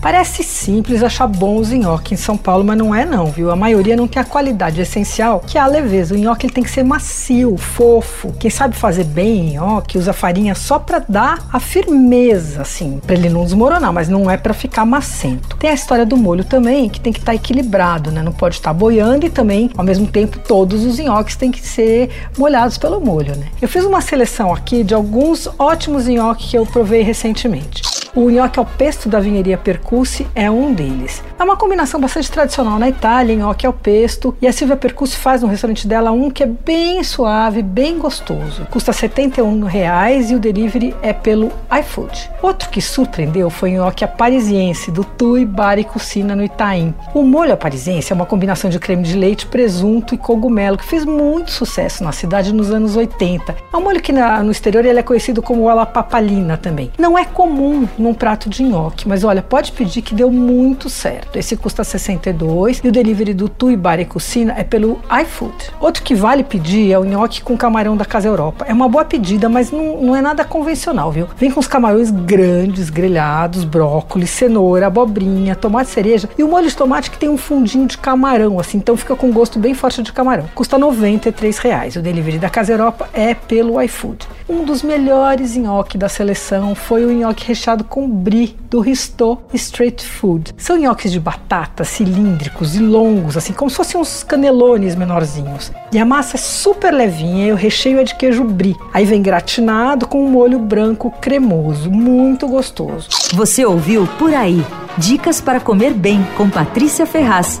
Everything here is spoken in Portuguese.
Parece simples achar bons nhoque em São Paulo, mas não é não, viu? A maioria não tem a qualidade essencial, que é a leveza. O nhoque ele tem que ser macio, fofo. Quem sabe fazer bem nhoque usa farinha só para dar a firmeza, assim, para ele não desmoronar, mas não é para ficar macento. Tem a história do molho também, que tem que estar tá equilibrado, né? Não pode estar tá boiando e também, ao mesmo tempo, todos os nhoques têm que ser molhados pelo molho, né? Eu fiz uma seleção aqui de alguns ótimos nhoques que eu provei recentemente. O nhoque ao pesto da vinheria Percussi é um deles. É uma combinação bastante tradicional na Itália, nhoque ao pesto, e a Silvia Percussi faz no restaurante dela um que é bem suave, bem gostoso. Custa 71 reais e o delivery é pelo iFood. Outro que surpreendeu foi o nhoque parisiense do Tui Bar e Cucina no Itaim. O molho parisiense é uma combinação de creme de leite, presunto e cogumelo que fez muito sucesso na cidade nos anos 80. É um molho que na, no exterior ele é conhecido como ala papalina também. Não é comum num prato de nhoque, mas olha, pode pedir que deu muito certo. Esse custa 62 e o delivery do Tui Bar e Cucina é pelo iFood. Outro que vale pedir é o nhoque com camarão da Casa Europa. É uma boa pedida, mas não, não é nada convencional, viu? Vem com os camarões grandes, grelhados, brócolis, cenoura, abobrinha, tomate cereja e o molho de tomate que tem um fundinho de camarão, assim, então fica com gosto bem forte de camarão. Custa 93 reais. O delivery da Casa Europa é pelo iFood. Um dos melhores nhoque da seleção foi o nhoque recheado com brie do Risto Street Food. São nhoques de batata cilíndricos e longos, assim como se fossem uns canelones menorzinhos. E a massa é super levinha e o recheio é de queijo brie. Aí vem gratinado com um molho branco cremoso, muito gostoso. Você ouviu Por Aí. Dicas para comer bem com Patrícia Ferraz.